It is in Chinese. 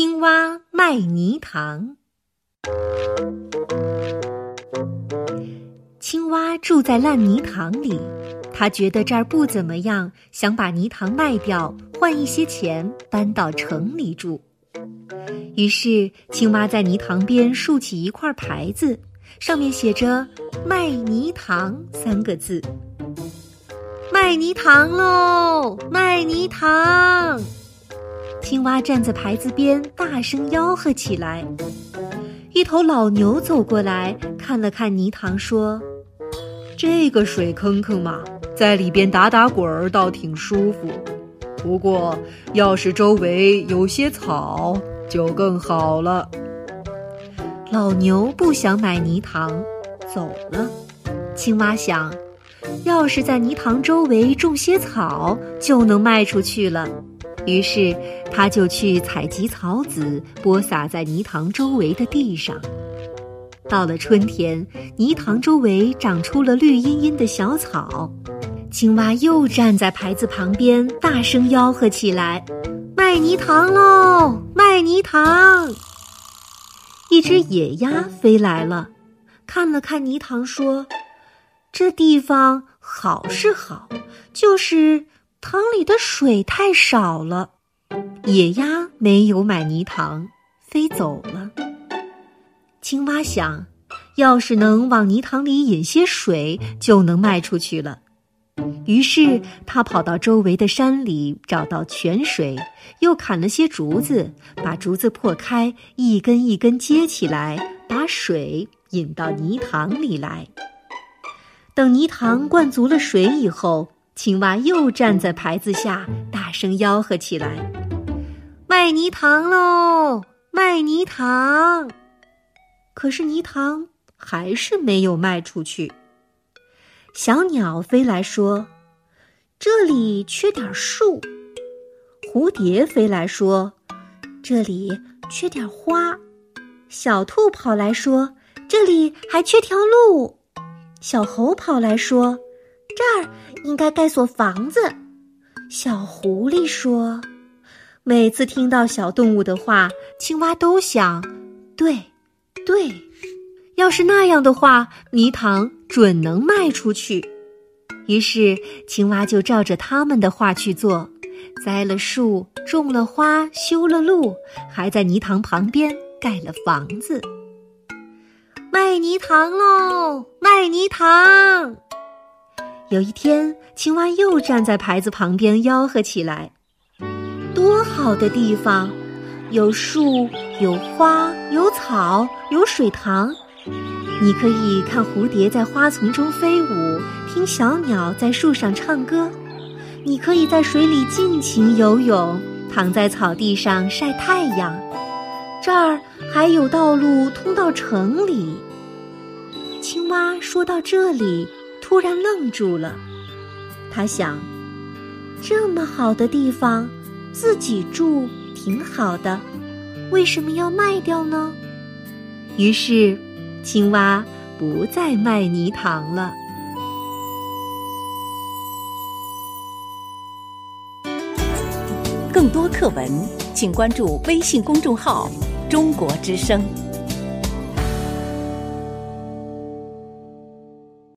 青蛙卖泥塘。青蛙住在烂泥塘里，他觉得这儿不怎么样，想把泥塘卖掉，换一些钱搬到城里住。于是，青蛙在泥塘边竖起一块牌子，上面写着“卖泥塘”三个字。卖泥塘喽！卖泥塘！青蛙站在牌子边，大声吆喝起来。一头老牛走过来看了看泥塘，说：“这个水坑坑嘛，在里边打打滚儿倒挺舒服。不过，要是周围有些草，就更好了。”老牛不想买泥塘，走了。青蛙想，要是在泥塘周围种些草，就能卖出去了。于是，他就去采集草籽，播撒在泥塘周围的地上。到了春天，泥塘周围长出了绿茵茵的小草。青蛙又站在牌子旁边，大声吆喝起来：“卖泥塘喽！卖泥塘！”一只野鸭飞来了，看了看泥塘，说：“这地方好是好，就是……”塘里的水太少了，野鸭没有买泥塘，飞走了。青蛙想，要是能往泥塘里引些水，就能卖出去了。于是他跑到周围的山里，找到泉水，又砍了些竹子，把竹子破开，一根一根接起来，把水引到泥塘里来。等泥塘灌足了水以后。青蛙又站在牌子下，大声吆喝起来：“卖泥塘喽！卖泥塘！”可是泥塘还是没有卖出去。小鸟飞来说：“这里缺点树。”蝴蝶飞来说：“这里缺点花。”小兔跑来说：“这里还缺条路。”小猴跑来说：“这儿。”应该盖所房子。小狐狸说：“每次听到小动物的话，青蛙都想，对，对，要是那样的话，泥塘准能卖出去。”于是，青蛙就照着他们的话去做，栽了树，种了花，修了路，还在泥塘旁边盖了房子。卖泥塘喽！卖泥塘！有一天，青蛙又站在牌子旁边吆喝起来：“多好的地方！有树，有花，有草，有水塘。你可以看蝴蝶在花丛中飞舞，听小鸟在树上唱歌。你可以在水里尽情游泳，躺在草地上晒太阳。这儿还有道路通到城里。”青蛙说到这里。突然愣住了，他想：这么好的地方，自己住挺好的，为什么要卖掉呢？于是，青蛙不再卖泥塘了。更多课文，请关注微信公众号“中国之声”。